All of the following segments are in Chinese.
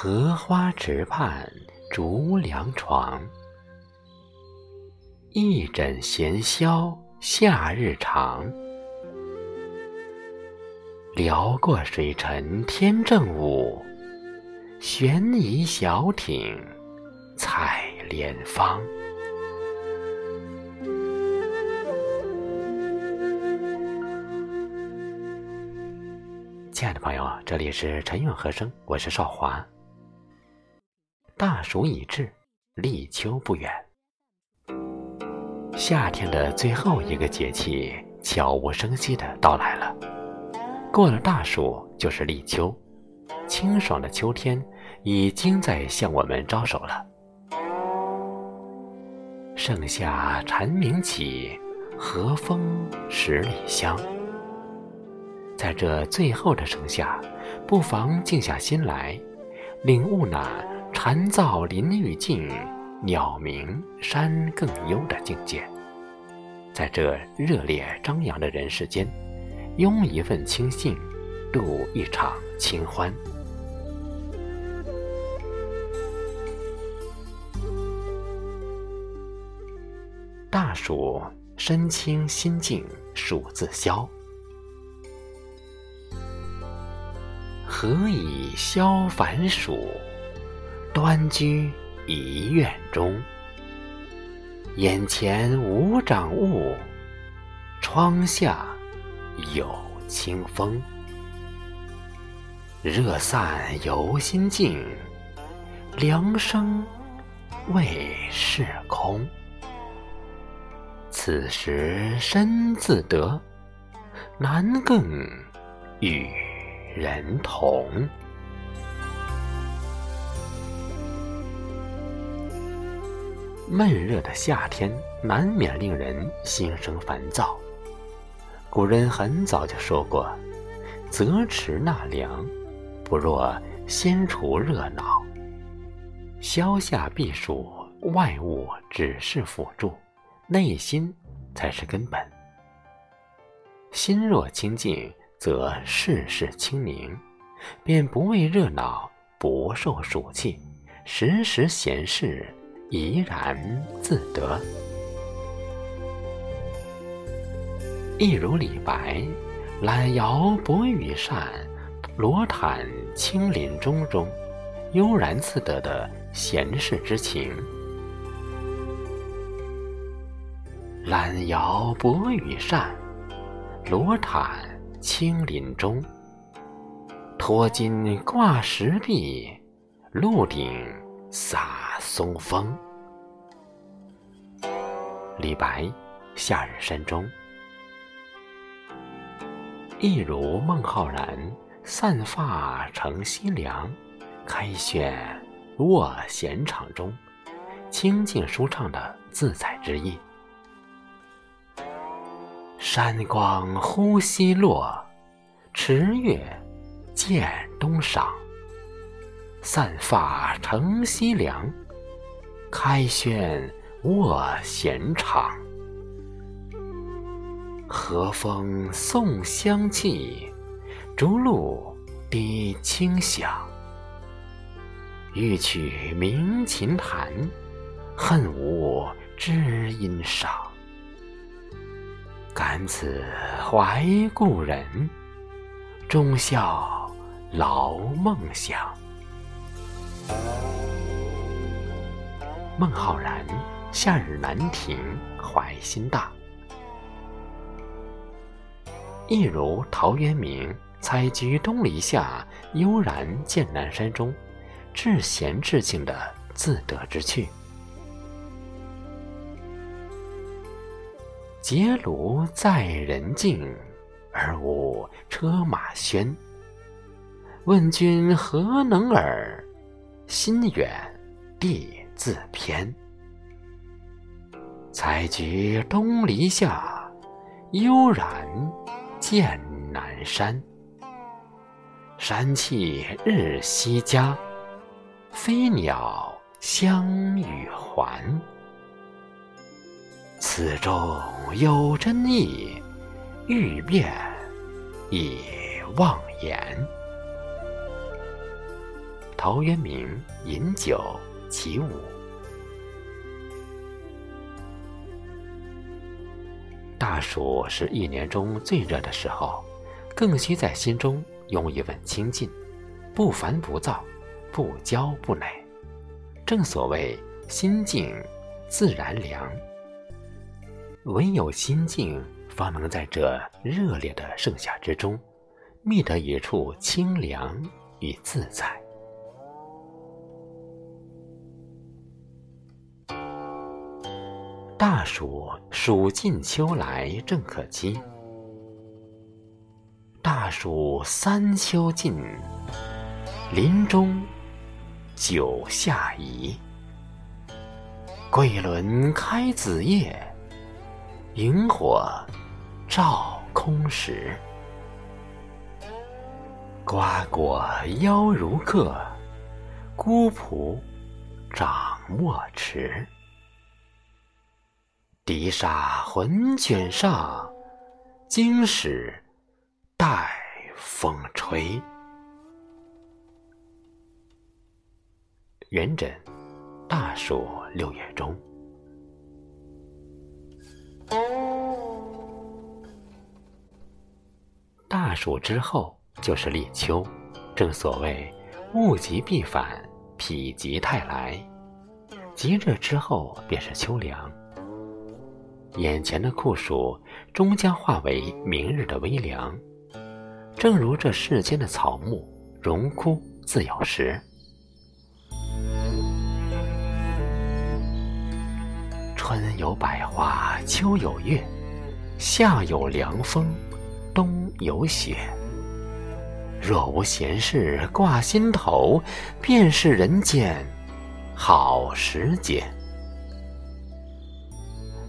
荷花池畔竹凉床，一枕闲消夏日长。辽过水尘天正午，悬疑小艇采莲芳。亲爱的朋友，这里是陈韵和声，我是少华。大暑已至，立秋不远，夏天的最后一个节气悄无声息的到来了。过了大暑就是立秋，清爽的秋天已经在向我们招手了。盛夏蝉鸣起，和风十里香。在这最后的盛夏，不妨静下心来，领悟那。蝉噪林愈静，鸟鸣山更幽的境界，在这热烈张扬的人世间，拥一份清静，度一场清欢。大暑，身清心静，暑自消。何以消烦暑？端居一院中，眼前无长物，窗下有清风。热散犹心静，凉生未是空。此时身自得，难更与人同。闷热的夏天难免令人心生烦躁。古人很早就说过：“择迟纳凉，不若先除热闹。”消夏避暑，外物只是辅助，内心才是根本。心若清净，则事事清明，便不为热闹，不受暑气，时时闲适。怡然自得，一如李白“懒摇薄羽扇，罗毯轻林中”中悠然自得的闲适之情。懒摇薄羽扇，罗毯轻林中。托金挂石壁，鹿顶洒松风。李白《夏日山中》，一如孟浩然散发乘西凉，开轩卧闲场中，清静舒畅的自在之意。山光忽西落，池月渐东赏。散发乘西凉，开轩卧闲场。和风送香气，竹露滴清响。欲取鸣琴弹，恨无知音赏。感此怀故人，终笑劳梦想。孟浩然，夏日南亭怀心大。一如陶渊明采菊东篱下，悠然见南山中，至闲至静的自得之趣。结庐在人境，而无车马喧。问君何能尔？心远地自偏。采菊东篱下，悠然见南山。山气日夕佳，飞鸟相与还。此中有真意，欲辨已忘言。陶渊明饮酒起舞。大暑是一年中最热的时候，更需在心中拥一份清静，不烦不躁，不骄不馁。正所谓心静自然凉，唯有心静，方能在这热烈的盛夏之中，觅得一处清凉与自在。大暑，暑尽秋来正可期。大暑三秋尽，林中九夏移。桂轮开子夜，萤火照空时。瓜果夭如客，孤仆长莫迟。笛沙浑卷上，经史待风吹。元稹，大暑六月中。大暑之后就是立秋，正所谓物极必反，否极泰来。极热之后便是秋凉。眼前的酷暑终将化为明日的微凉，正如这世间的草木荣枯自有时。春有百花，秋有月，夏有凉风，冬有雪。若无闲事挂心头，便是人间好时节。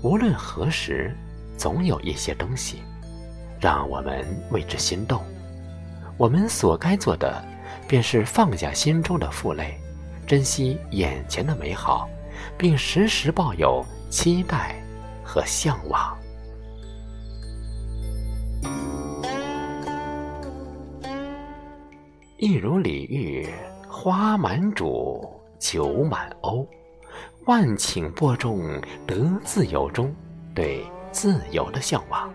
无论何时，总有一些东西，让我们为之心动。我们所该做的，便是放下心中的负累，珍惜眼前的美好，并时时抱有期待和向往。一如李煜“花满渚，酒满瓯”。万顷播种得自由中，对自由的向往。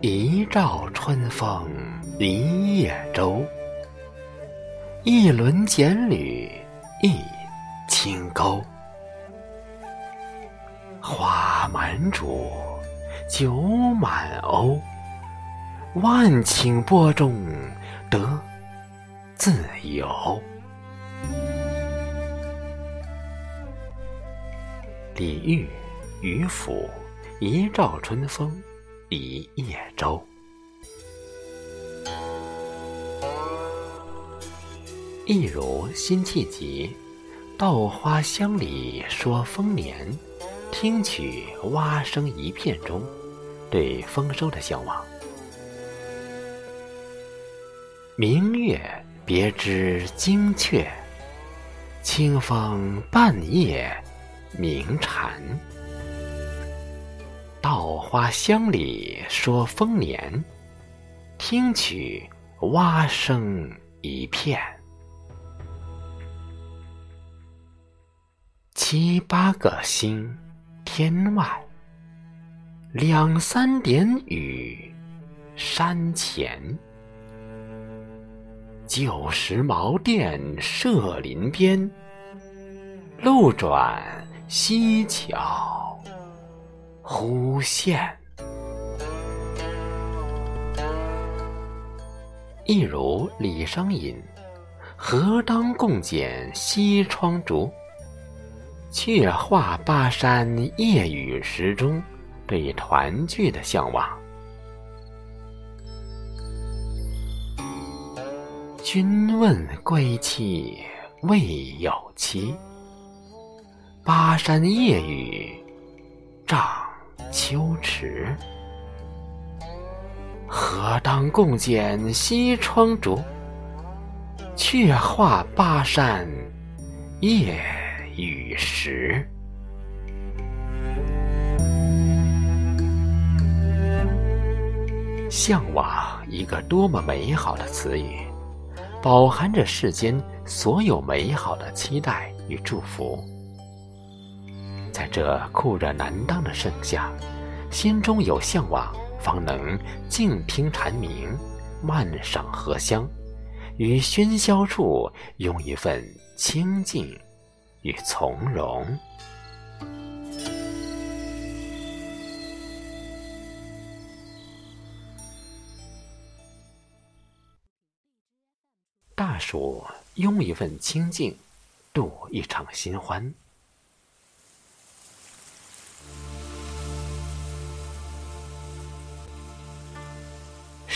一照春风一叶舟，一轮剪缕一轻钩。花满渚，酒满瓯，万顷播种得自由。李煜、渔父，一照春风一叶舟。一如辛弃疾“稻花香里说丰年，听取蛙声一片”中对丰收的向往。明月别枝惊鹊，清风半夜。鸣蝉，稻花香里说丰年，听取蛙声一片。七八个星天外，两三点雨山前。旧时茅店社林边，路转。溪桥忽现，一如李商隐“何当共剪西窗烛，却话巴山夜雨时”中对团聚的向往。君问归期未有期。巴山夜雨涨秋池，何当共剪西窗烛？却话巴山夜雨时。向往一个多么美好的词语！饱含着世间所有美好的期待与祝福。在这酷热难当的盛夏，心中有向往，方能静听蝉鸣，漫赏荷香，于喧嚣处用一份清静与从容。大暑，拥一份清静，度一场新欢。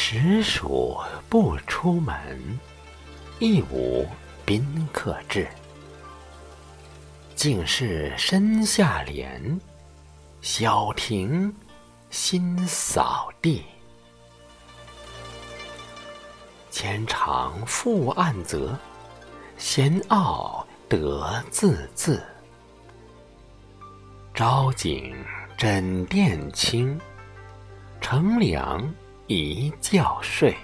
实属不出门，亦无宾客至。竟是身下帘，小庭新扫地。牵肠复暗泽，闲傲得自恣。朝景枕殿轻，乘凉一觉睡。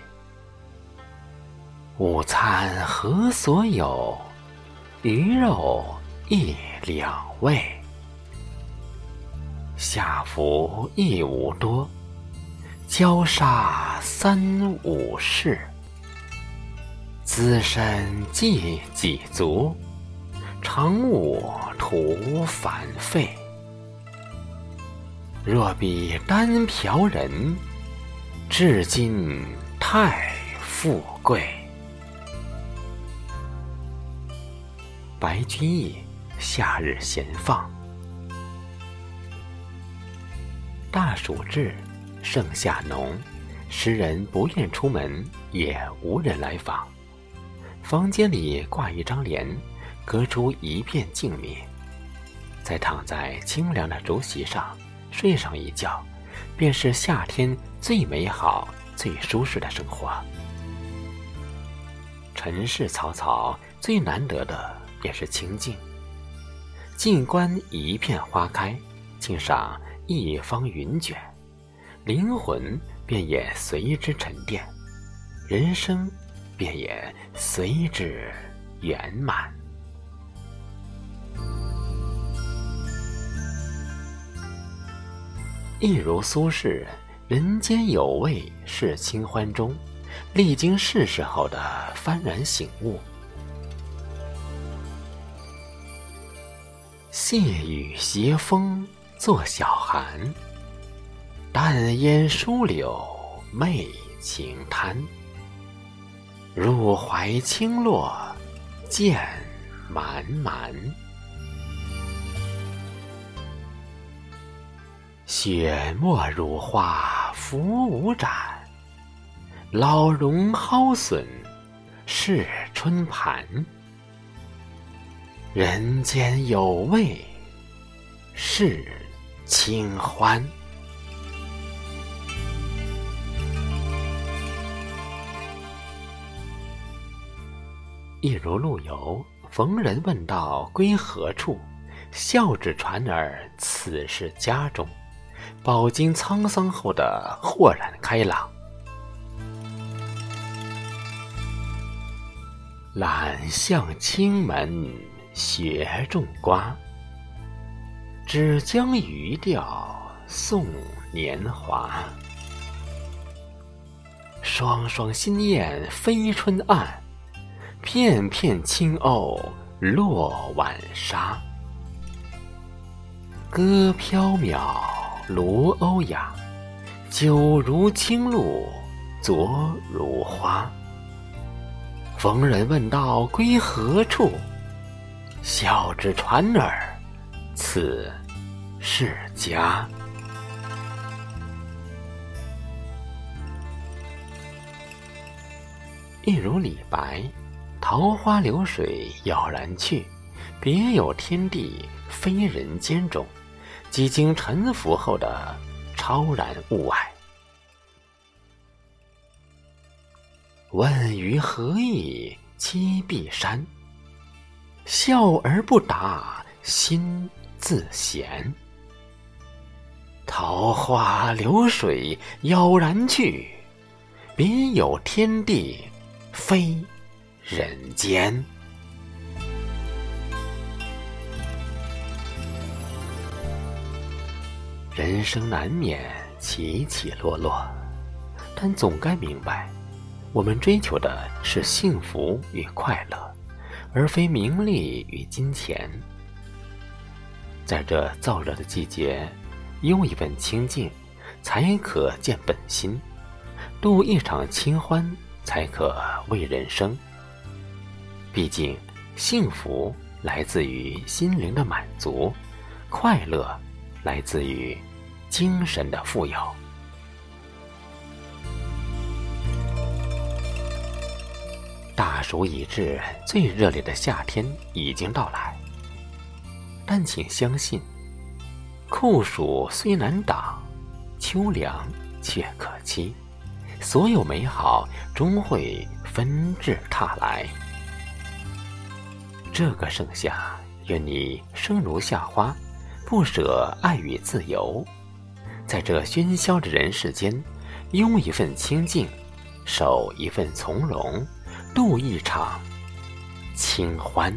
午餐何所有？鱼肉一两味。下服亦无多，交沙三五事。资身既几足，常务徒反费。若比单瓢人，至今太富贵。白居易夏日闲放。大暑至，盛夏浓，诗人不愿出门，也无人来访。房间里挂一张帘，隔出一片静谧。再躺在清凉的竹席上睡上一觉，便是夏天最美好、最舒适的生活。尘世草草，最难得的便是清静。静观一片花开，静赏一方云卷，灵魂便也随之沉淀，人生。便也随之圆满。一如苏轼“人间有味是清欢”中，历经世事后的幡然醒悟。细雨斜风作晓寒，淡烟疏柳媚晴滩。入怀轻落，渐满满。雪沫如花浮无展，老榕蒿笋是春盘。人间有味是清欢。一如陆游，逢人问道归何处，笑指船儿此是家中。饱经沧桑后的豁然开朗。懒向青门学种瓜，只将渔钓送年华。双双新燕飞春岸。片片轻鸥落晚沙，歌缥缈，芦欧雅，酒如青露，酌如花。逢人问道归何处，笑指船儿此是家。一如李白。桃花流水杳然去，别有天地非人间中，几经沉浮后的超然物外。问于何意栖碧山？笑而不答心自闲。桃花流水杳然去，别有天地非。人间。人生难免起起落落，但总该明白，我们追求的是幸福与快乐，而非名利与金钱。在这燥热的季节，拥一份清静，才可见本心；度一场清欢，才可慰人生。毕竟，幸福来自于心灵的满足，快乐。来自于精神的富有。大暑已至，最热烈的夏天已经到来。但请相信，酷暑虽难挡，秋凉却可期。所有美好终会纷至沓来。这个盛夏，愿你生如夏花。不舍爱与自由，在这喧嚣的人世间，拥一份清静，守一份从容，度一场清欢。